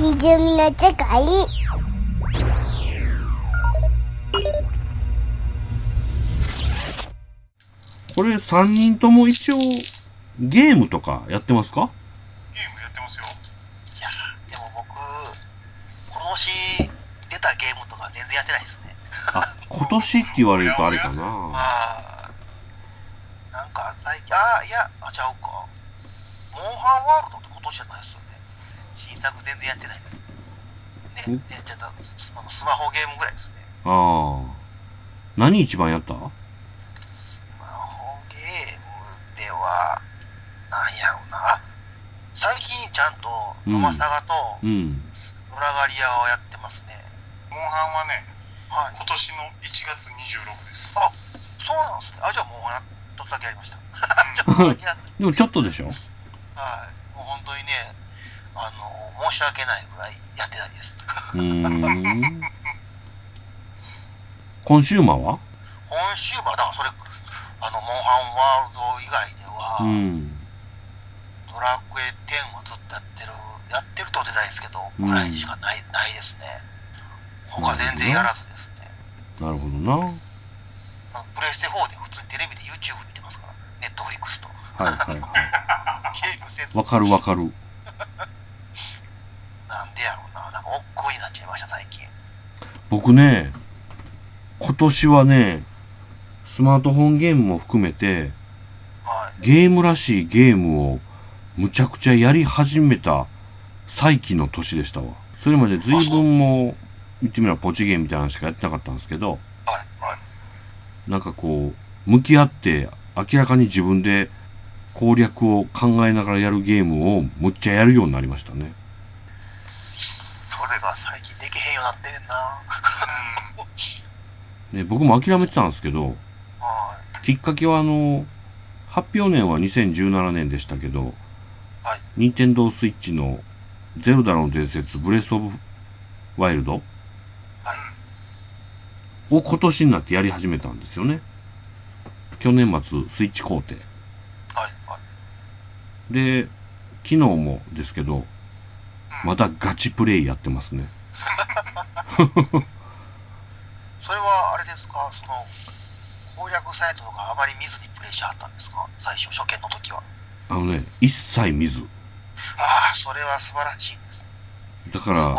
ひじゅみの世界これ3人とも一応ゲームとかやってますか？ゲームやってますよ。いや、でも僕、今年出たゲームとか全然やってないですね。あ、今年って言われるとあれかな。あーなんか最近、あーいや、あ、ちゃうか。モンハンワールドって今年じゃないですよね。新作全然やってないです。ね、ちょっとスマホゲームぐらいですね。ああ。何一番やった？スマホゲームでは、なんやろうな。あ最近ちゃんと、うんママサガと、うん。裏ガリアをやってますね。モンハンはね、はい。今年の1月26です。あ、そうなんですね。あ、じゃあもうやっとだけやりました。ちょっとだけやってでもちょっとでしょ？はい。もう本当にね、あの、申し訳ないぐらいやってないです。うーん。コンシューマーは？今週は、だからそれ、あの、モンハンワールド以外では、うん。ドラクエ10をずっとやってる、やってるとじゃないですけど、うんぐらいしかない、ないですね。他全然やらずですね。なるほどな。プレステ4で普通にテレビで YouTube 見てますから、ネットフリックスと。はいは ゲームせずい。わかるわかる。なんでやろうな。なんか億劫になっちゃいました、最近。僕ね、今年はね、スマートフォンゲームも含めて、はい。ゲームらしいゲームをむちゃくちゃやり始めた再起の年でしたわ。それまで随分もう、言ってみればポチゲームみたいなのしかやってなかったんですけど、はい。はい。なんかこう、向き合って明らかに自分で攻略を考えながらやるゲームをむっちゃやるようになりましたね。それが最近できへんようになってんな。ね僕も諦めてたんですけど、はい。きっかけはあの、発表年は2017年でしたけど、はい。任天堂スイッチのゼルダの伝説ブレスオブワイルドはい。を今年になってやり始めたんですよね。去年末スイッチ工程。はい。はい。で、昨日もですけど、またガチプレイやってますね。それはあれですか、その、攻略サイトとかあまり見ずにプレイしはったんですか？最初、初見の時は。あのね、一切見ず。ああ、それは素晴らしいです。すだから。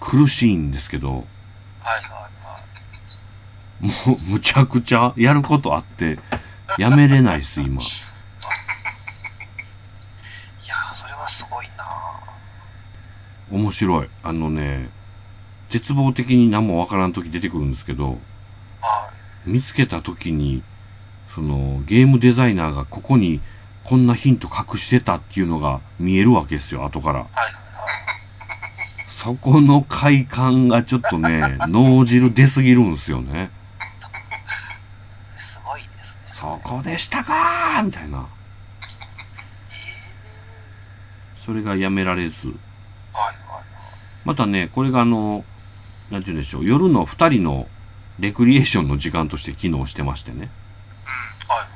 苦しいんですけど、はいはいはい。もうむちゃくちゃやることあって、やめれないです、今。いやー、それはすごいな。面白い。あのね、絶望的に何もわからん時出てくるんですけど、はい。見つけた時に、その、ゲームデザイナーがここにこんなヒント隠してたっていうのが見えるわけですよ、後から。そこの快感がちょっとね、脳汁出すぎるんですよね。すごいですね。そこでしたかーみたいな。それがやめられず。はいはいまたね、これがあの、なんて言うんでしょう、夜の二人のレクリエーションの時間として機能してましてね。はい。はいはい。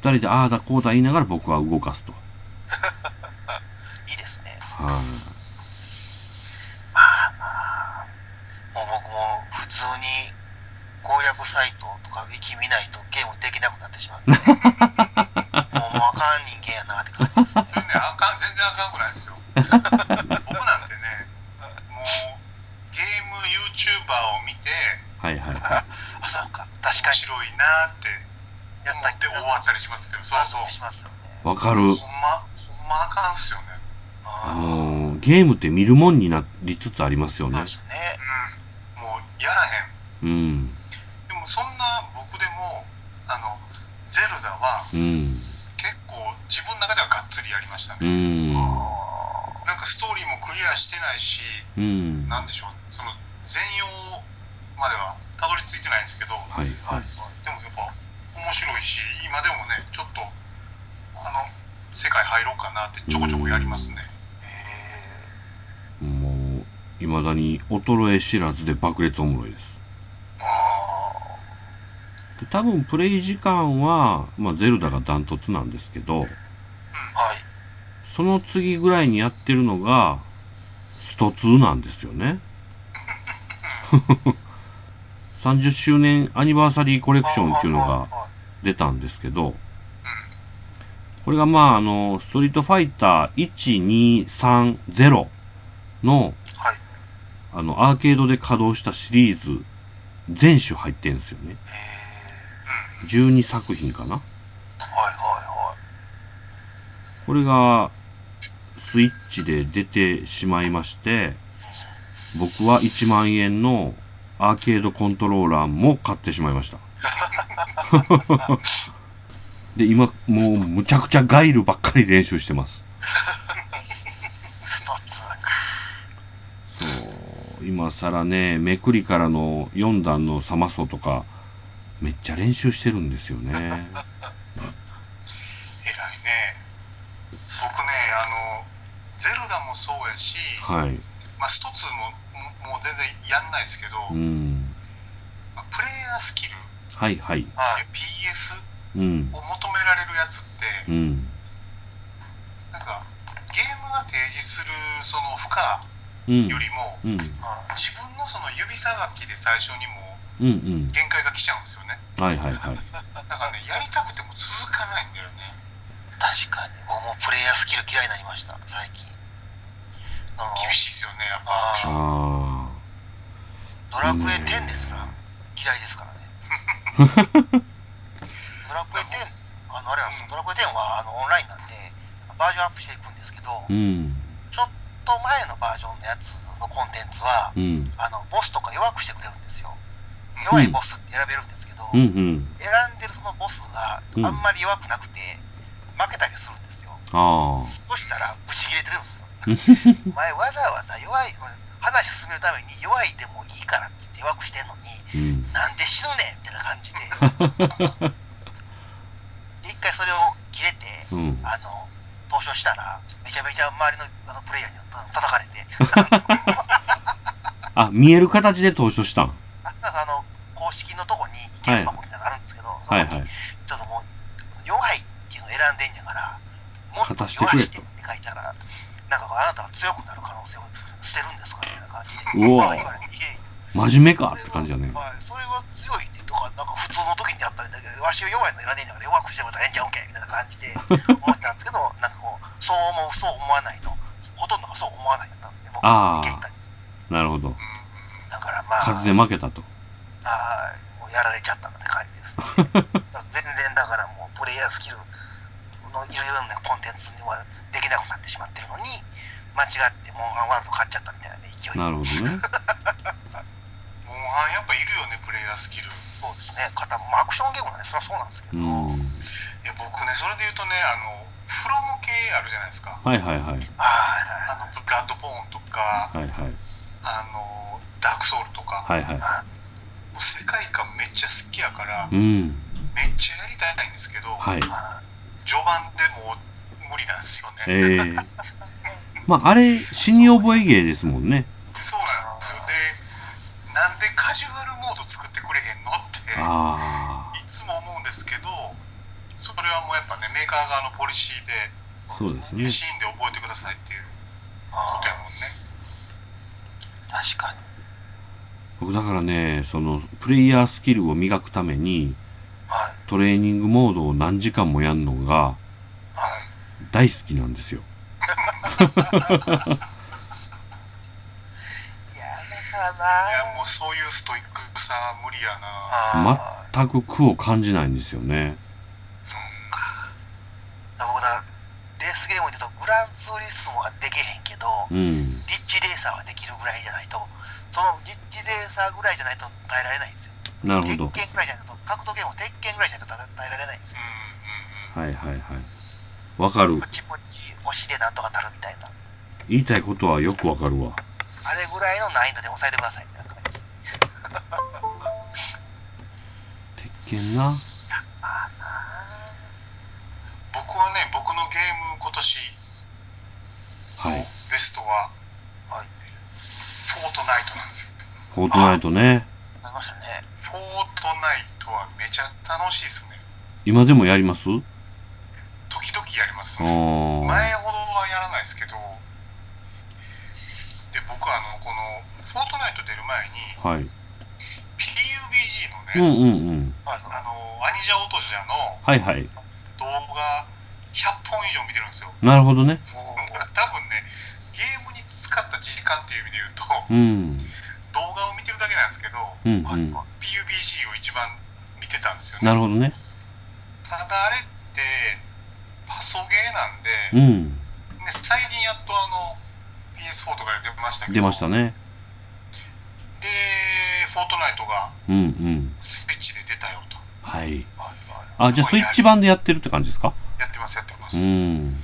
二人でああだこうだ言いながら僕は動かすと。いいですね。はい、まあまあ、もう僕も普通に攻略サイトとかウィキ見ないとゲームできなくなってしまって、もうもうあかん人間やなって感じですね。全然あかん、全然あかんくないですよ。僕なんてね、もう、ゲーム YouTuber を見て、はいはいはあ、そうか、確かに。面白いなーってや思ったりしますけど、そうそう。わかるほ。んま、ほんまあかんっすよね。あのー、ゲームって見るもんになりつつありますよねそうで。すね。うん。もう、やらへん。うん。でも、そんな僕でも、あの、ゼルダはうん。結構自分の中ではがっつりやりましたうね。ん。なんかストーリーもクリアしてないし、うん。なんでしょう、その全容まではたどり着いてないんですけど、はいはい。白いし、今でもね、ちょっと、あの、世界入ろうかなってちょこちょこやりますね。えもう、未だに衰え知らずで爆裂おもろいです。ー、あで多分プレイ時間は、まあ、ゼルダがダントツなんですけど、ーはい。その次ぐらいにやってるのが、スト2なんですよね。30周年アニバーサリーコレクションっていうのが出たんですけど、うん。これがまあ、あの、ストリートファイター1230の、はい。あの、アーケードで稼働したシリーズ、全種入ってんですよね。え12作品かな。ー、はいはこれが、スイッチで出てしまいまして、僕は1万円のアーケードコントローラーも買ってしまいました。で、今、もうむちゃくちゃガイルばっかり練習してます。い。スト2か。そう、今更ね、めくりからの4段のサマソとか、めっちゃ練習してるんですよね。偉いね。僕ね、あの、ゼルダもそうやし、はい。まあ、スト2もももう全然やんないですけど、うん。まあプレイヤースキル、はいはい。はい。PS うん。を求められるやつって、うん。なんか、ゲームが提示するその負荷うん。よりも、うん。自分のその指さがきで最初にもうんうん。う限界が来ちゃうんですよね。はいはいはい。だからね、やりたくても続かないんだよね。確かに。僕もプレイヤースキル嫌いになりました、最近。厳しいですよね、やっぱ。あああ。ドラクエ10ですら嫌いですからね。ドラクエ10、あの、あれなんですよドラクエ10はあのオンラインなんで、バージョンアップしていくんですけど、うん。ちょっと前のバージョンのやつのコンテンツは、うん。あの、ボスとか弱くしてくれるんですよ。弱いボスって選べるんですけど、うんうん。選んでるそのボスがうんあんまり弱くなくて、負けたりするんですよ。あそしたら、ブチ切れてるんですよ。あ。お前わざわざ弱い、話進めるために弱いでもいいからって言って弱くしてんのに、うん。なんで死ぬねんみたいな感じで、で一回それを切れて、うん。あの、投書したら、めちゃめちゃ周りのあのプレイヤーに叩かれて、あ、見える形で投書したん？ああの、公式のとこに意見箱みたいなのがあるんですけど、そこに、はいはい。ちょっともう、弱いっていうのを選んでんじゃから、もっと弱してって書いたら、なんかあなたは強くなる可能性を捨てるんですかみたいな感じで。うわ真面目かって感じだね。はい、それは強いってとか、なんか普通の時にやったらいいんだけど、わしは弱いの選んでんだから弱くしてもらええんちゃうんけみたいな感じで思ったんですけど、なんかこう、そう思う、そう思わないと、ほとんどがそう思わないんだったんで、僕あはー意見たんです。なるほど。うんだからまあ、数で負けたと。はい、もうやられちゃったって感じです、ね。全然だからもうプレイヤースキルのいるようなコンテンツにはできなくなってしまってるのに、間違ってモンハンワールド買っちゃったみたいなね、勢いで。なるほどね。モンハンやっぱいるよね、プレイヤースキル。そうですね。方も、まあ、アクションゲームなんで、それはそうなんですけど、うん。いや、僕ね、それで言うとね、あの、フロム系あるじゃないですか。はいはいはい。ああの、ブラッドボーンとか、はいはい。あの、ダークソウルとか、はいはい世界観めっちゃ好きやから、うん。めっちゃやりたいんですけど、はい。あ、序盤でもう無理なんですよね。ええ まあ、あれ、死に覚え芸ですもんね。そうなんですよ。で、なんでカジュアルモード作ってくれへんのって、あいつも思うんですけど、それはもうやっぱね、メーカー側のポリシーで、あ、そうですね。シーンで覚えてくださいっていうあことやもんね。確かに。僕だからね、その、プレイヤースキルを磨くために、はい。トレーニングモードを何時間もやるのがはい。大好きなんですよ。いや、だからいや、なもうそういうストイックさは無理やな。全く苦を感じないんですよね。僕だ、レースゲームで言うと、グランツーリスモはできへんけど、うん。リッチレーサーはできるぐらいじゃないと、そのリッチレーサーぐらいじゃないと耐えられないんですよ。なるほど。鉄拳ぐらいじゃないと、格闘ゲームも鉄拳ぐらいじゃないと耐えられないんですよ。はいはいはい。わかるポ。チポチ押しでなんとかなるみたいな。言いたいことはよくわかるわ。あれぐらいの難易度で抑えてくださいみたいな感じ。鉄拳な。僕はね、僕のゲーム今年はい。ベストは、はいフォートナイトなんですよ。フォートナイトね。ありましたね。フォートナイトはめちゃ楽しいですね。今でもやります？時々やりますあね。ー前ほどはやらないですけど、で、僕僕あのこのフォートナイト出る前にはい。PUBG うんのね、うんうん。はいあのアニジャオトジャのはいはい。動画100本以上見てるんですよなるほどね。多分ねゲームに使った時間っていう意味で言うとうん。動画を見てるだけなんですけどうんうん。PUBG を一番見てたんですよねなるほどね。ただあれってパソゲーなんで、うん。ね、最近やっとあの PS4 とかで出ましたけど出ましたね。でフォートナイトがうんうん。スイッチで出たよとはい。はいはいあ、じゃあスイッチ版でやってるって感じですか？やってますやってます、うでん。ね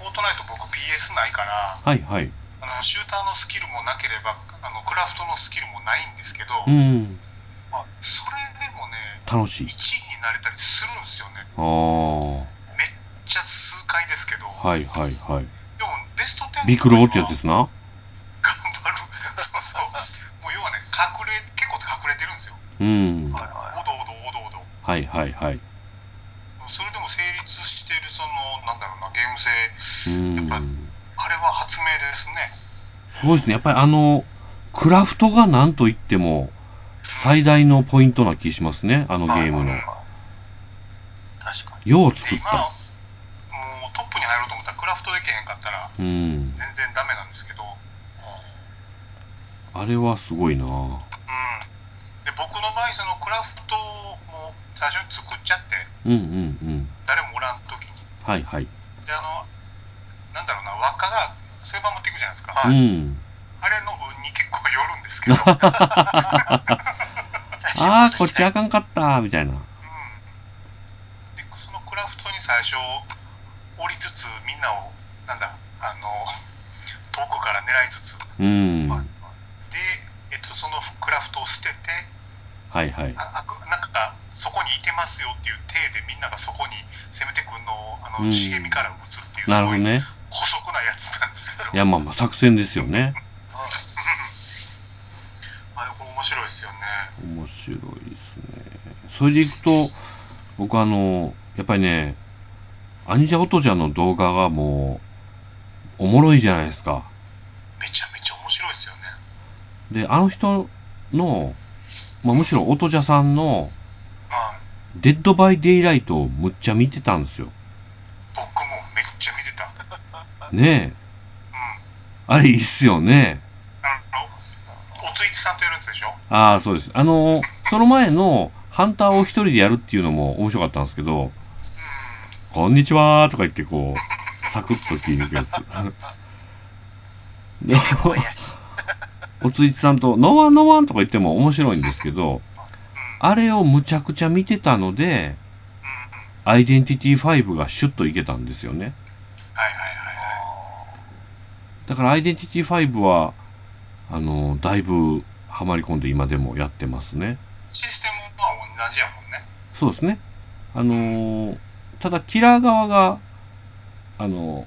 フォートナイト僕 PS ないからはいはい。あのシューターのスキルもなければあのクラフトのスキルもないんですけど、うん。それでもね楽しい1位。になれたりするんですよねああ。めっちゃ数回ですけど、はいはいはい。でもベスト10ビクローってやつですな。頑張るそうそうもう要はね隠れ結構隠れてるんですようん。おどおどおどおどはいはいはい。それでも成立しているそのなんだろうなゲーム性うん。やっぱあれは発明ですねすごいですね。やっぱりあの、クラフトが何と言っても最大のポイントな気しますね。あのゲームのはい。はいはい確かによう作った。もうトップに入ろうと思ったらクラフトできへんかったらうん。全然ダメなんですけどあれはすごいなうんで僕の場合そのクラフトも最初に作っちゃってうんうんうん。誰もおらん時にはいはい。であのなんだろうな輪っかがそうい持っていくじゃないですか、うあん。れの運に結構よるんですけど、うん、ああ、こっちあかんかった、みたいな。でそのクラフトに最初降りつつみんなをなんだあの 遠くから狙いつつうん。はいはで、えっと、そのクラフトを捨てていはい。ああくなんかそこにいてますよっていう体でみんながそこに攻めてくるのをあの、うん茂みから撃つっていうなるほどね。すごい補足なやつなんですけどいや、まあまあ、作戦ですよね。あれこれ面白いですよね面白いですね。それでいくと、僕あの、やっぱりね、アニジャオトジャの動画がもう、おもろいじゃないですか。めちゃめちゃ面白いですよねで、あの人の、まあ、むしろオトジャさんの、はい Dead by Daylight をむっちゃ見てたんですよ。僕もめっちゃ見てたうんねえ。あれいいっすよね。おついちさんとやるやつでしょ？ああ、そうです。あの、その前の、ハンターを一人でやるっていうのも面白かったんですけど、うんこんにちはーとか言ってこう、サクッと切り抜くやつ。で、おついちさんと、ノワンノワンとか言っても面白いんですけど、うんあれをむちゃくちゃ見てたので、アイデンティティ5がシュッといけたんですよね。はいはいはいはいだからアイデンティティ5は、あの、だいぶハマり込んで今でもやってますね。システムは同じやもんねそうですね。あのーただキラー側が、あの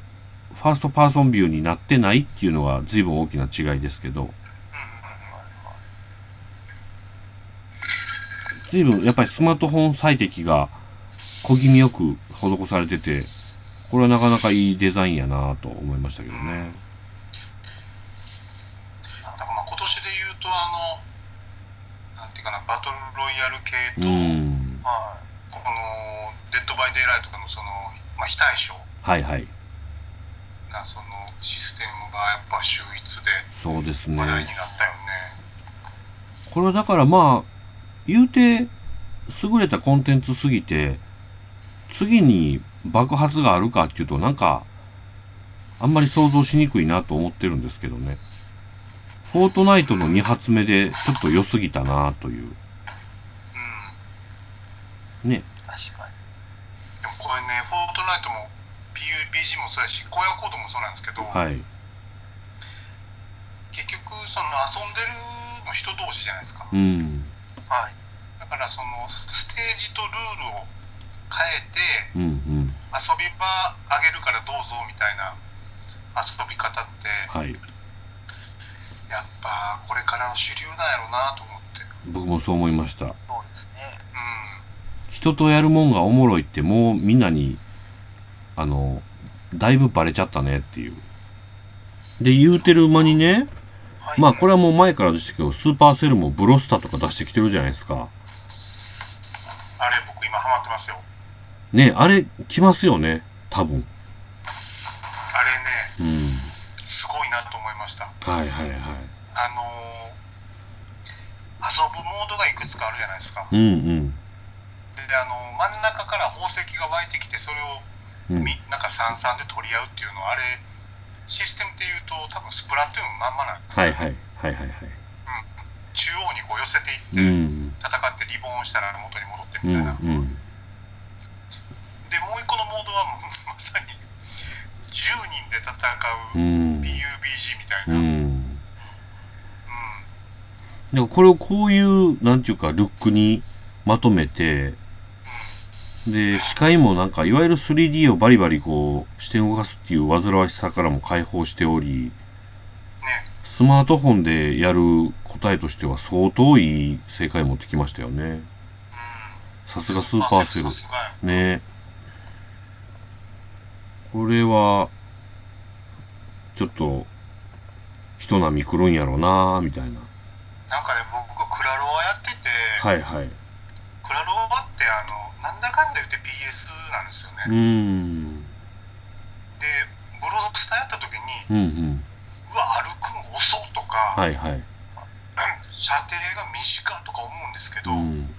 ファーストパーソンビューになってないっていうのは随分大きな違いですけど、随分やっぱりスマートフォン最適が小気味よく施されてて、これはなかなかいいデザインやなと思いましたけどね。だからまあ今年で言うとあのなんていうかなバトルロイヤル系うと、ん。はこのデッドバイデイライトとかのその、まあ、非対称はいはい。なそのシステムがやっぱ秀逸でそうですね。話題になったよねこれはだからまあ、言うて、優れたコンテンツすぎて、次に爆発があるかっていうと、なんか、あんまり想像しにくいなと思ってるんですけどね。フォートナイトの2発目でちょっと良すぎたなという。うんね。い確かにでもこれねフォートナイトも PUBG もそうやし荒野コードもそうなんですけど、はい。結局その遊んでるの人同士じゃないですかうん。はいだからそのステージとルールを変えてうんうん。遊び場あげるからどうぞみたいな遊び方ってはい。やっぱこれからの主流なんやろうなと思って僕もそう思いました。そうですねうん人とやるもんがおもろいってもうみんなに、あの、だいぶバレちゃったねっていう。で、言うてる間にね、はいまあこれはもう前からでしたけど、スーパーセルもブロスタとか出してきてるじゃないですか。あれ僕今ハマってますよねあれ来ますよね、多分。あれねうん。ましたはいはいはい。あのー遊ぶモードがいくつかあるじゃないですかうんうん。であの真ん中から宝石が湧いてきてそれをうん、みなんか三々で取り合うっていうのはあれシステムでいうと多分スプラトゥーンまんまなんですよはいはい。はいはいはい。中央にこう寄せてういって、ん。戦ってリボンをしたら元に戻ってうみたいな、んうん。でもう一個のモードはまさに10人で戦ううん。みたいな、ううん。ん。でもこれをこういう、なんていうか、ルックにまとめて、で、視界もなんか、いわゆる 3D をバリバリこう、視点を動かすっていう煩わしさからも解放しており、ね。スマートフォンでやる答えとしては相当いい正解持ってきましたよね。うん。さすがスーパーセルね。これは、ちょっと、人並み来るんやろうなみたいな。なんかね僕クラロワやってて、はいはい。クラロワってあのなんだかんだ言って PS なんですようーね、ん。でブロスターやった時にうんうん。うわ歩くん遅っとか、はいはい。射程が短とか思うんですけど、うん。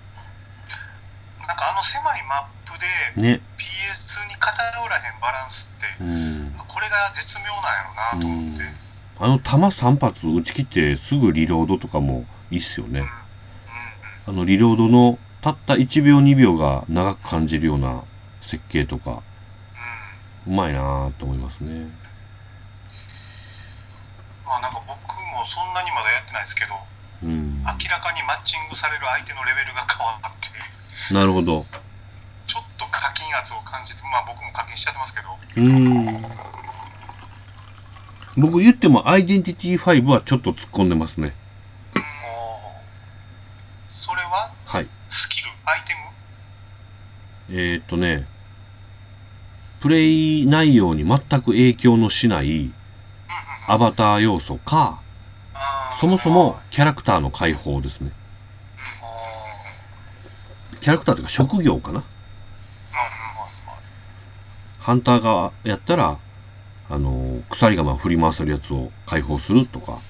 なんかあの狭いマップでね。PS に偏らへんバランスって、うん。これが絶妙なんやろなと思って、うんあの弾3発撃ち切ってすぐリロードとかもいいっすよね。うんあのリロードのたった1秒2秒が長く感じるような設計とか、うまいなぁと思いますね。まあなんか僕もそんなにまだやってないですけどうん。明らかにマッチングされる相手のレベルが変わってなるほど。ちょっと課金圧を感じてまあ僕も課金しちゃってますけどうーん。僕言ってもアイデンティティ5はちょっと突っ込んでますね。それは？はい。スキル？アイテム？えー、っとね、プレイ内容に全く影響のしないアバター要素か、そもそもキャラクターの解放ですね。キャラクターというか職業かな。ハンターがやったら、あの、鎖釜振り回せるやつを解放するとか、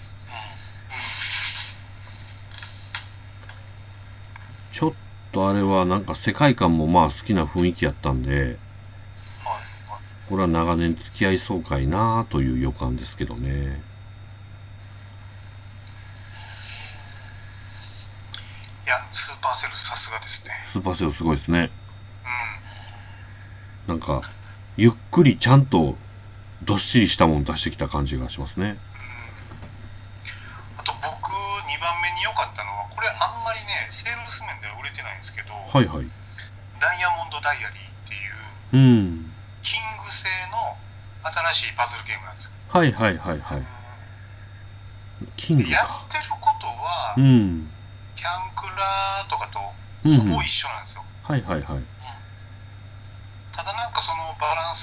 ちょっとあれはなんか世界観もまあ好きな雰囲気やったんで、これは長年付き合いそうかいなという予感ですけどね。いやスーパーセルさすがですねスーパーセルすごいですね。うんなんか、ゆっくりちゃんとどっしりしたもの出してきた感じがしますね。あと僕2番目に良かったのはこれあんまりねセールス面では売れてないんですけど、はいはい。ダイヤモンドダイアリーっていううん。キング製の新しいパズルゲームなんですよはいはいはいはい。キングでやかっ。てることは、うん。キャンクラとかとうん、うん。ほぼはい一緒なんですよ、はいはい。ただなんかそのバラン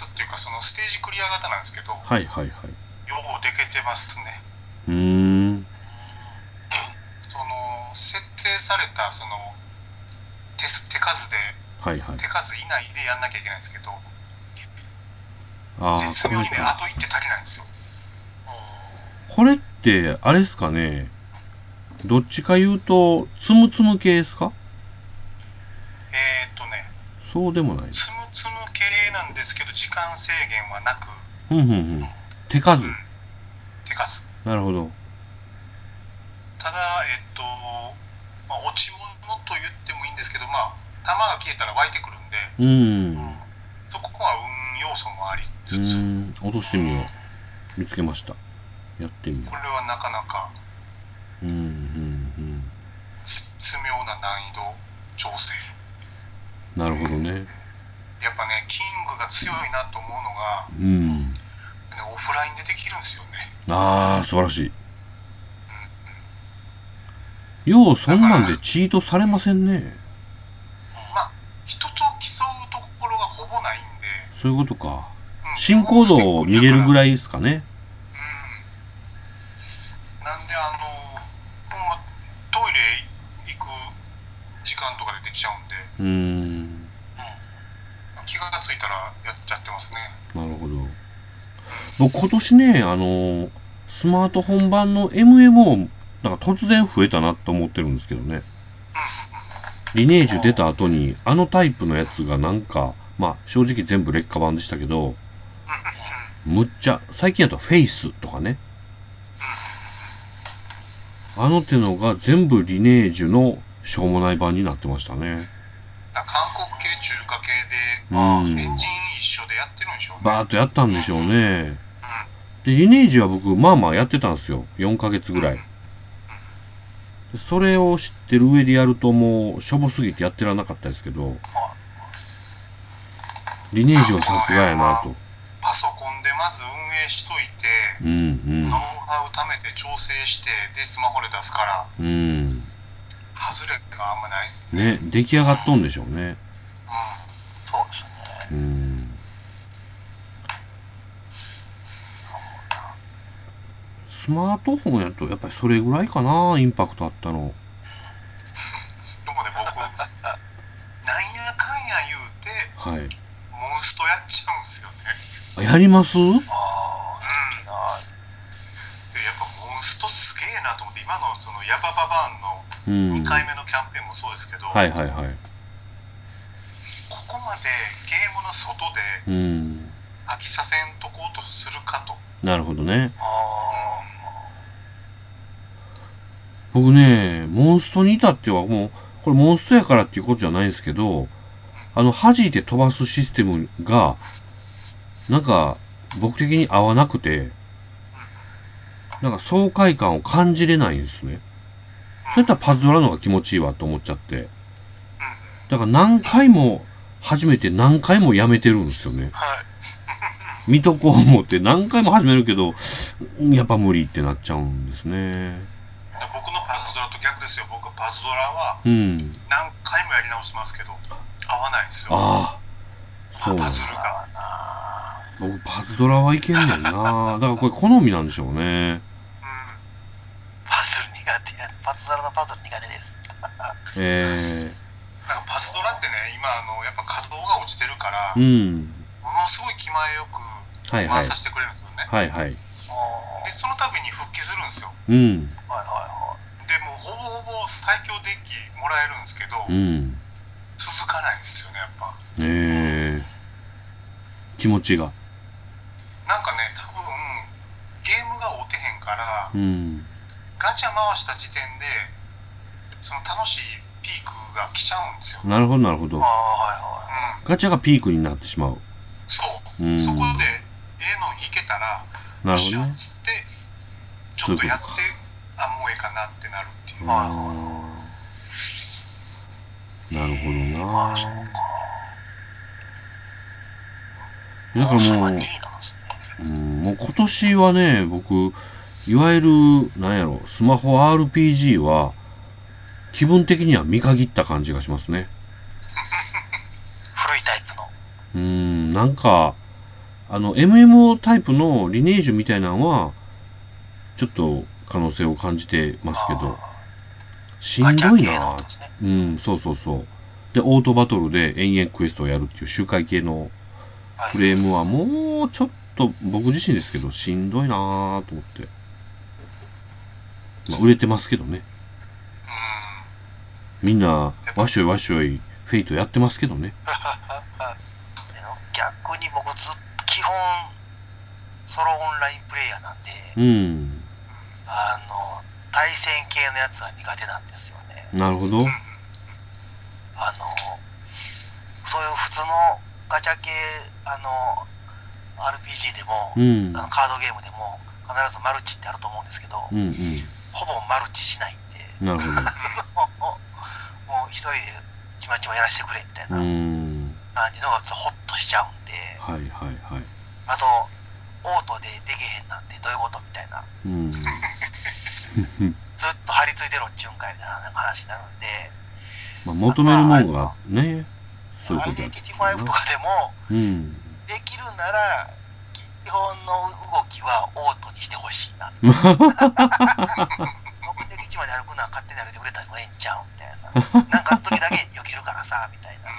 クリア型なんですけど、よはいはいはい。うでけてますねうーん。その設定されたその手す手数ではいはい手。数以内でやんなきゃいけないんですけどああ、絶妙にねこれか。あと1手足りないんですよこれって、あれですかね？どっちか言うと、つむつむ系ですか？えーそうでもない。つむつむ系なんですけど時間制限はなく、うんうんうん。手数う。ん、手数なるほど。ただえっと、まあ、落ち物と言ってもいいんですけどまあ弾が消えたら湧いてくるんで、うーん。そこは運要素もありうつつ。落としてみよう。見つけました。やってみよこれはなかなかう。うんうん絶妙な難易度調整うん。なるほどね。やっぱねキングが強いなと思うのが、うん。ね、オフラインでできるんですよね、ああ、素晴らしい。うんよう、そんなんでチートされませんね。まあ人と競うところがほぼないんで、そういうことか。うん進行度を見れるぐい、らいですかね。うん、なんでああのほんまトイレ行く時間とかでできちゃうんでうーん。たらやっちゃってますねなるほど。僕今年ね、あの、スマートフォン版の MMO、なんか突然増えたなと思ってるんですけどね。うんリネージュ出た後に、あのタイプのやつがなんか、まあ正直全部劣化版でしたけど、むっちゃ、最近だとフェイスとかね。あの手のが全部リネージュのしょうもない版になってましたね。韓国系中華系で、うんエンジン一緒でやってるんでしょうねバーっとやったんでしょうね。うんで、リネージュは僕、まあまあやってたんですよ。4ヶ月ぐらい。でそれを知ってる上でやるともう、しょぼすぎてやってらなかったですけど、リネージュはさすがやなと。パソコンでまず運営しといて、うんノウハウ貯めて調整してでスマホで出すからうん。うん。外れがあんまないっすねね、出来上がっとんでしょうね。そうですね。うん。スマートフォンやと、やっぱりそれぐらいかな、インパクトあったの。でもね僕なんやかんや言うてはい。モンストやっちゃうんすよねあやります？ああ、うん。でやっぱモンストすげえなと思って今のそのヤバババーンのうん。2回目のキャンペーンもそうですけど、はいはいはい。でゲームの外でうん。飽きさせんとこうとするかと、なるほどね。あ僕ね、モンストに至ってはもう、これモンストやからっていうことじゃないんですけど、あの、弾いて飛ばすシステムが、なんか、僕的に合わなくて、なんか爽快感を感じれないんですね。そういったらパズドラの方が気持ちいいわと思っちゃって。だから何回も始めて何回もやめてるんですよね。あ、はい。見とこう思って何回も始めるけど、やっぱ無理ってなっちゃうんですね。で僕のパズドラと逆ですよ僕パズドラはうん。何回もやり直しますけど合わないんですよああ。そうなんだパズルが僕パズドラはいけんねんな。だからこれ好みなんでしょうね。うんパズル苦手や。パズドラのパズル苦手です。えなんかパズドラってね今あのやっぱ稼働が落ちてるから、ー、うん。ものすごい気前よく回さ。せてくれるんですよね、はいはい。でその度に復帰するんですようん。はいはいはでもうほぼほぼ最強デッキもらえるんですけど、うん。続かないんですよねやっぱえー、気持ちが。なんかね多分ゲームが合うてへんからうん。ガチャ回した時点でその楽しいピークが来ちゃうんですよ、なるほどなるほどい。あ。あ、はいはい。うん、ガチャがピークになってしまう。そう、うんそこでええのいけたらなるほどねよってちょっとやってあもうええかなってなるっていう、なるほどな。だからもうそれは2位なんですね。うん、もう今年はね、僕、いわゆる、なんやろ、スマホ RPG は、気分的には見限った感じがしますね。古いタイプの。うーん、なんか、あの、MMO タイプのリネージュみたいなのは、ちょっと可能性を感じてますけど、しんどいなね。うん、そうそうそう。で、オートバトルで延々クエストをやるっていう周回系のはいフレームはもうちょっと僕自身ですけど、しんどいなぁと思って。まあ、売れてますけどね。うんみんな、わしょいわしょい、フェイトやってますけどね。逆に僕ずっと基本ソロオンラインプレイヤーなんで、うん。あの対戦系のやつは苦手なんですよねなるほど。あのそういう普通のガチャ系あの RPG でも、うん。あのカードゲームでも必ずマルチってあると思うんですけど、うんうん。ほぼマルチしないんでなるほど。もう一人でちまちまやらせてくれみたいうなん感じのがホッとしちゃうんではいはいはい。あとオートでできへんなんてどういうことみたいなうん。ずっと張り付いてろっちゅうんかいみたいな話になるんでまあ、求めるもんがね、そういうアイことやデンティティ5とかでもうん。できるなら基本の動きはオートにしてほしいな って目的地まで歩くのは勝手に歩いてくれたらええんちゃうみたいな。なんかあった時だけ避けるからさ、みたいな。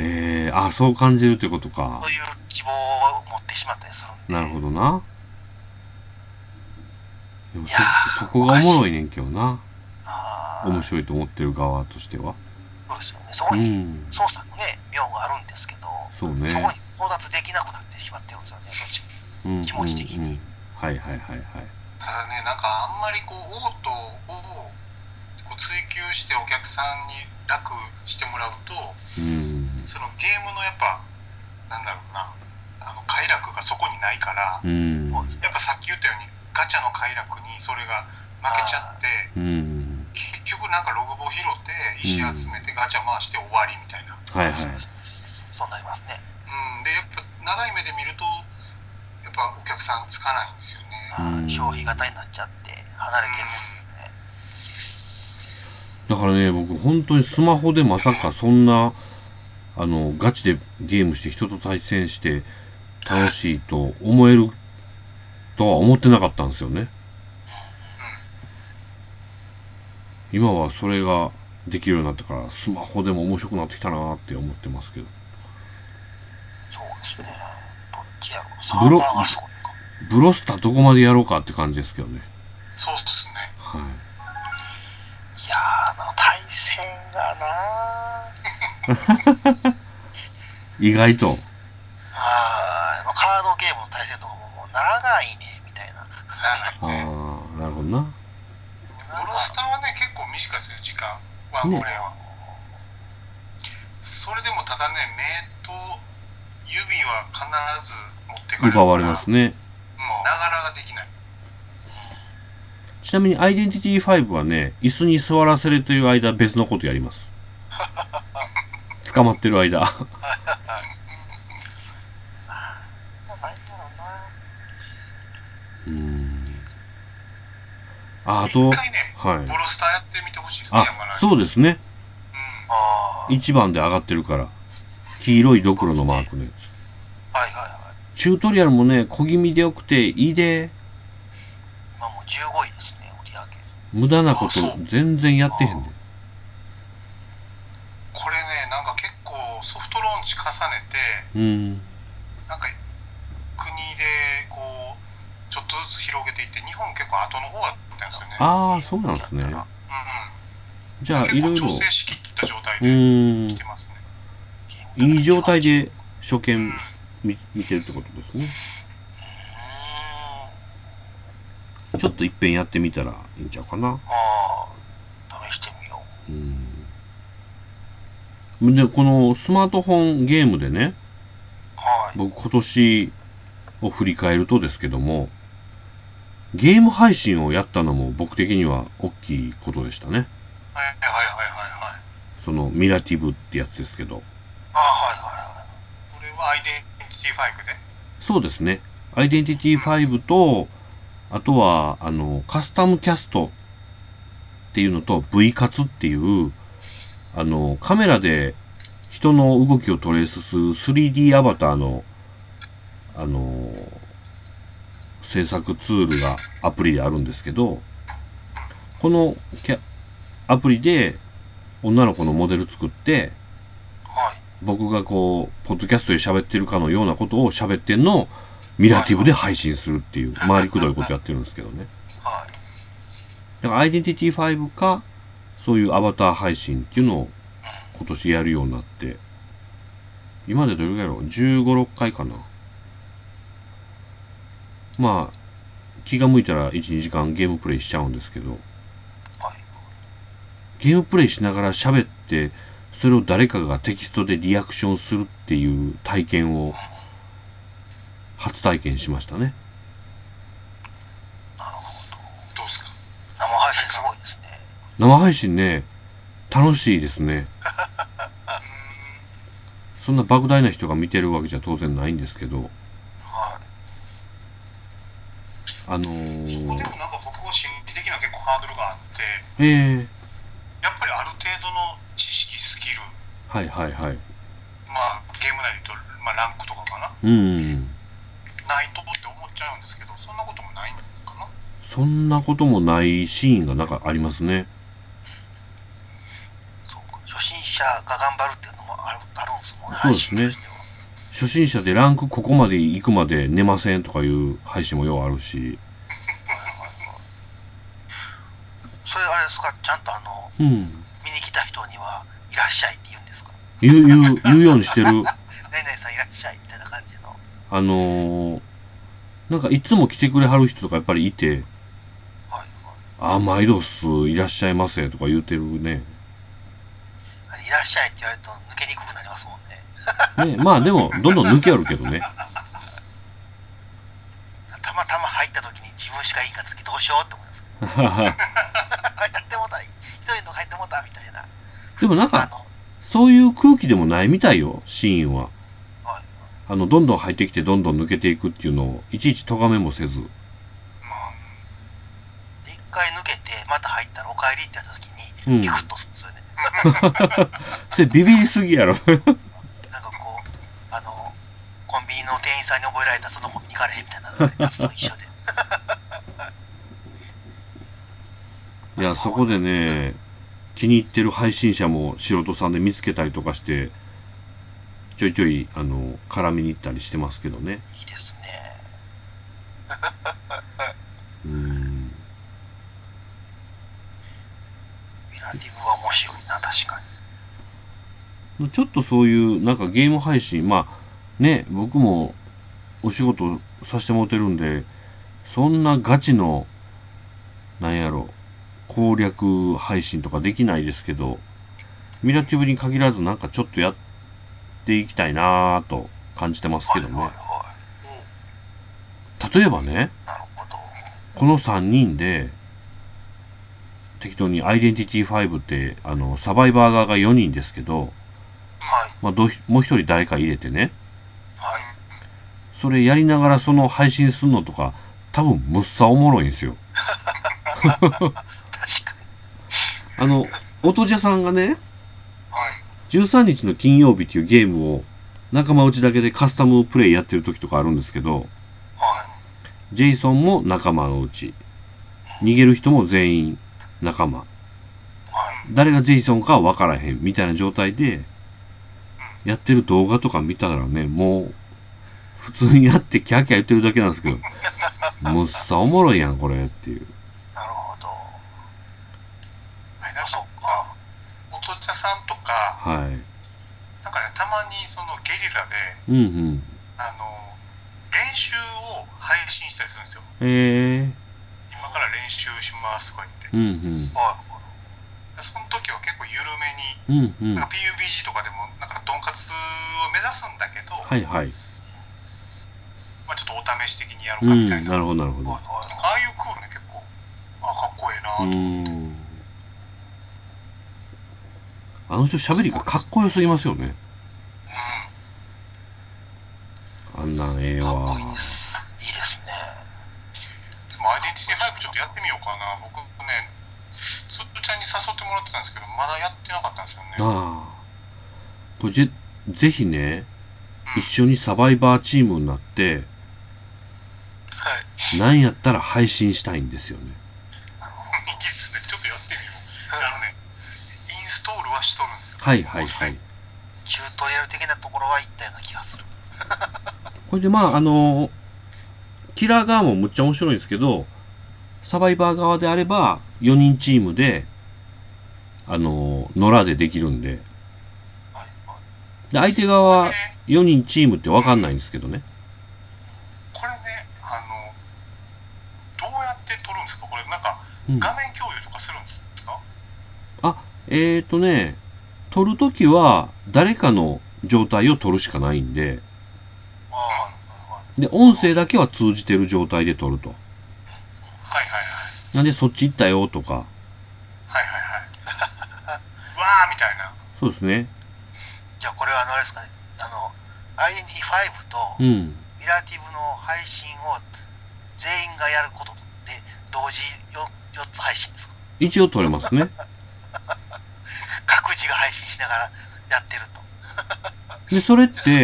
えー、あ、そう感じるってことかそう。いう希望を持ってしまったりする。なるほどな。でもいやーそ、そこがおもろいねんけどな。面白いと思ってる側としては。そうですよね。そこにうん。操作のね、妙があるんですけど、そうね。そこに到達できなくなってしまってるんですよね、気持ち的にうんうんはいはいはいはい。ただねなんかあんまりこうオートをこう追求してお客さんに楽してもらうとうん。そのゲームのやっぱなんだろうなあの快楽がそこにないからうん。やっぱさっき言ったようにガチャの快楽にそれが負けちゃってうん。結局なんかログボ拾って石集めてガチャ回して終わりみたいな、はいはい。そうなりますね。うん、でやっぱ長い目で見るとぱお客さんつかないんですよねうん消費型になっちゃって、離れてる。だからね、僕本当にスマホでまさかそんな、あの、ガチでゲームして人と対戦して楽しいと思えるとは思ってなかったんですよね。今はそれができるようになったから、スマホでも面白くなってきたなって思ってますけど。そうですね。どっちやろう。サブローバーがそうか。ブロスターどこまでやろうかって感じですけどね。そうっすねはい。いやー、あの対戦がな 意外と。ー、あーカードゲームの対戦とかももう長いね、みたいな。長いああね、なるほどな。ブロスターはね結構短いですよ時間ワンプレイは、それでもただね目と指は必ず持ってかれる奪われますね。もうながらができないちなみにアイデンティティ5はね、椅子に座らせるという間別のことやります。捕まってる間。うーん。あ、あと、ねはい。ブロスターやってみてほしいですねあそうですね。うんあー1番で上がってるから。黄色いドクロのマークのや。つ。チュートリアルもね、小気味でよくていいで、今もう15位ですね、売り上げ。無駄なこと全然やってへんで。これねなんか結構ソフトローンチ重ねてうん。なんか国でこうちょっとずつ広げていって日本結構後の方だったんですよねああ、そうなんですね。うんうんじゃあ、いろいろ。調整しきった状態うで来て。ますねいい状態で初う見ん見見てるってことですね。ちょっといっぺんやってみたらいいんちゃうかな。ああ、試してみよう。うん。で、このスマートフォンゲームでね、はい。僕今年を振り返るとですけども、ゲーム配信をやったのも僕的には大きいことでしたね。はいはいはいはいはいそのミラティブってやつですけど。ああ、はいはいはい。これはアイデンティティ5で？そうですね。アイデンティティ5と、あとは、あの、カスタムキャストっていうのと V カツっていう、あの、カメラで人の動きをトレースする 3D アバターの、あの、制作ツールがアプリであるんですけど、このアプリで女の子のモデル作って、僕がこう、ポッドキャストで喋ってるかのようなことを喋ってんのをミラティブで配信するっていう、回りくどいことやってるんですけどね。はい。だからアイデンティティ5か、そういうアバター配信っていうのを今年やるようになって、今までどれぐらいやろう ?15、6回かな。まあ、気が向いたら1、2時間ゲームプレイしちゃうんですけど、はい。ゲームプレイしながら喋って、それを誰かがテキストでリアクションするっていう体験を初体験しましたね。なるほどうですか？ど。生配信すごいですね。生配信ね、楽しいですね。う そんな莫大な人が見てるわけじゃ当然ないんですけど、はい。あのーなんか僕は心理的な結構ハードルがあってええやっぱりある程度のはいはいはい。まあゲーム内で言うと、まあ、ランクとかかなうん。ないとって思っちゃうんですけど、そんなこともないんかな？そんなこともないシーンがなんかありますね。そうか初心者が頑張るっていうのもあるあるんですもんね。そうですね初心者でランクここまで行くまで寝ませんとかいう配信もようあるし。それあれですか、ちゃんとあの、うん。見に来た人には、いらっしゃいって言うんですか？言う、言う、言うようにしてる。何々さんいらっしゃいみたいな感じの。あのー、なんかいつも来てくれはる人とかやっぱりいて、はいはい。あ、毎度っす、いらっしゃいませとか言うてるね。いらっしゃいって言われると抜けにくくなりますもんね。ね、まあでも、どんどん抜けあるけどね。たまたま入った時に自分しかいいかった時どうしようって思います。やってもうた、一人の入ってもうたみたいな。でもなんか、そういう空気でもないみたいよ、シーンは。はい。あの、どんどん入ってきて、どんどん抜けていくっていうのを、いちいち咎めもせず。まで一回抜けて、また入ったらお帰りってやった時うんに、ビクッとするんですよね。それビビりすぎやろ。なんかこう、あの、コンビニの店員さんに覚えられたその本に行かれへんみたいなやつと一緒で。いや、そこでね、気に入ってる配信者も素人さんで見つけたりとかして、ちょいちょい、あの、絡みに行ったりしてますけどね。いいですね。うーん。ミラティブは面白いな、確かに。ちょっとそういう、なんかゲーム配信、まあ、ね、僕もお仕事させてもらってるんで、そんなガチの、なんやろ、攻略配信とかできないですけど、ミラティブに限らずなんかちょっとやっていきたいなぁと感じてますけどね。はいはいはい。例えばね。この3人で、適当にアイデンティティ5って、あの、サバイバー側が4人ですけど、はい。まあ、どうもう一人誰か入れてね、はい。それやりながらその配信するのとか、多分むっさおもろいんですよ。あの、音じゃさんがね、はい。13日の金曜日っていうゲームを仲間内だけでカスタムプレイやってる時とかあるんですけど、はい。ジェイソンも仲間のうち、逃げる人も全員仲間。はい。誰がジェイソンかは分からへんみたいな状態で、やってる動画とか見たらね、もう、普通にやってキャーキャー言ってるだけなんですけど、むっさおもろいやん、これっていう。なるほど。あれなんか、おとちゃさんとか、はい。なんかね、たまにそのゲリラで、うんうん。あの、練習を配信したりするんですよ。え今から練習しますとか言って。ー、うんはい。その時は結構緩めに、うん。うんうん。はなんか PUBG とかでも、なんかドンカツを目指すんだけど、いはい。まあ、ちょっとお試し的にやろう、うかみたいな。なるほどなるほど。はい。ああいうクールね、結構、あかっこええなうと思って。あの人喋りがかっこよすぎますよね。うん。あんなんええわこいいです。ね。でもアイデンティティ5ちょっとやってみようかな。僕ね、つぶちゃんに誘ってもらってたんですけど、まだやってなかったんですよね。ああ。これぜ、ぜひね、うん一緒にサバイバーチームになって、はい。なんやったら配信したいんですよね。いいですね。ちょっとやってみよう。あのね、はしとるんですよ。はいはいはい。チュートリアル的なところは行ったような気がする。これでまあ、あの、キラー側もむっちゃ面白いんですけど、サバイバー側であれば、4人チームで、あの、野良でできるんで。で、相手側は4人チームってわかんないんですけどね。これね、あの、どうやって撮るんですか？これ、なんか、うん、画面共有とかするんですか？あ、えーとね、撮るときは、誰かの状態を撮るしかないんで。で、音声だけは通じてる状態で撮ると。はいはいはい。なんで、そっち行ったよとか、はいはいはい。わーみたいな。そうですね。じゃあこれはあのあれですかね。あの、アイデンティティ5とうん。ミラティブの配信を全員がやることで同時 4, 4つ配信ですか？一応撮れますね。各自が配信しながらやってると。で、それっでスカイて、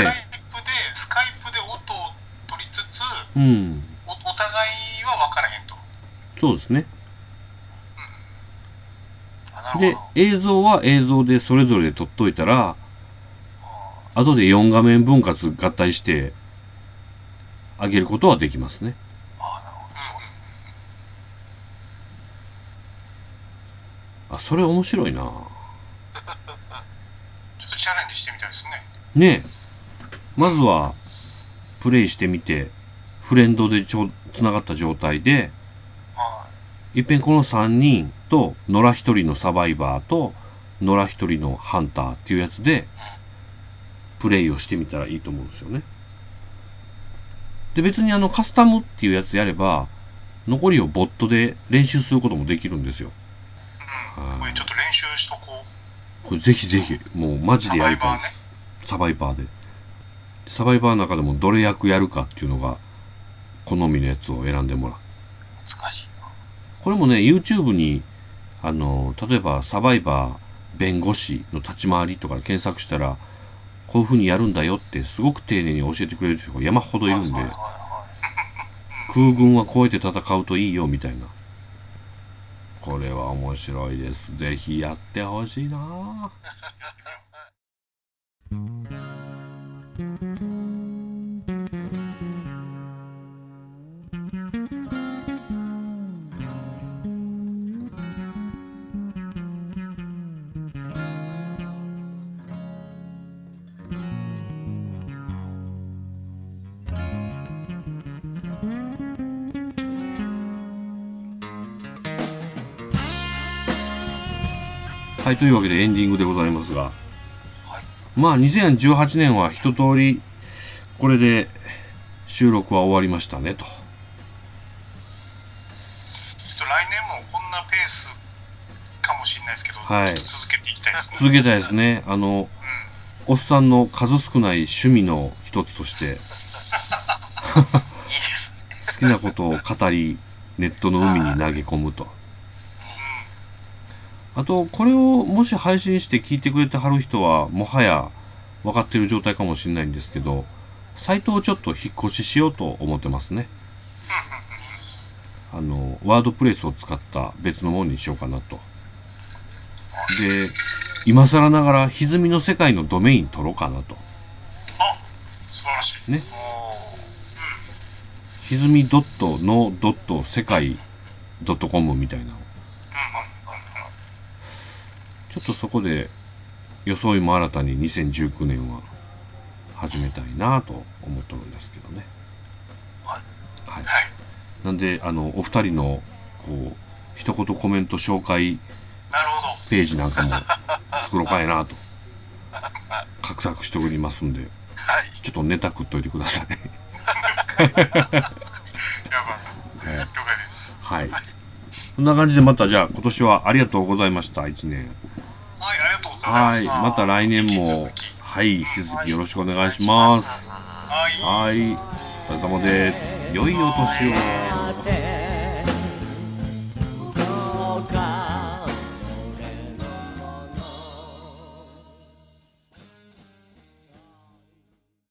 プで、スカイプで音を取りつつ、うん。おお互いは分からへんと。そうですね。で映像は映像でそれぞれ撮っといたら、あ後で4画面分割合体して、あげることはできますね。あなるほどあ、それ面白いな ちょっとチャレンジしてみたいですね。ねえ。まずは、プレイしてみて、フレンドでちょつながった状態で、はいっぺんこの3人と、野良1人のサバイバーと、野良1人のハンターっていうやつで、プレイをしてみたらいいと思うんですよね。で、別にあの、カスタムっていうやつやれば、残りをボットで練習することもできるんですよ。うん。これちょっと練習しとこう。これぜひぜひ、もうマジでやりたい。サバイバーで。サバイバーの中でもどれ役やるかっていうのが、好みのやつを選んでもらう。難しいなこれもね、YouTube に、あの、例えばサバイバー、弁護士の立ち回りとかで検索したら、こういう風にやるんだよってすごく丁寧に教えてくれる人が山ほどいるんで空軍はこうやって戦うといいよみたいな。これは面白いです。ぜひやってほしいなはい、というわけでエンディングでございますが、はいまあ2018年は一通りこれで収録は終わりましたねと。ちょっと来年もこんなペースかもしれないですけど、はい続けていきたいですね。続けたいですね。あの、うん。おっさんの数少ない趣味の一つとして、好きなことを語り、ネットの海に投げ込むと。あと、これをもし配信して聞いてくれてはる人は、もはや分かってる状態かもしれないんですけど、サイトをちょっと引っ越ししようと思ってますね。あの、ワードプレスを使った別のものにしようかなと。で、今更ながら、歪みの世界のドメイン取ろうかなと。あ素晴らしい。ね。お歪みドットのドット世界ドットコムみたいなの。ちょっとそこで装いも新たに2019年は始めたいなと思ってるんですけどね。はいはい。はい。なんで、あの、お二人の、こう、一言コメント紹介。ページなんかも 作ろうかいなと、画策しておりますんで、はいちょっとネタ食っといてください。やばい。はい了解です。はい。そんな感じでまたじゃあ今年はありがとうございました、1年。はい、ありがとうございます。はい。また来年もはい、引き続きよろしくお願いします。はい。はい。お疲れ様です。良いお年を。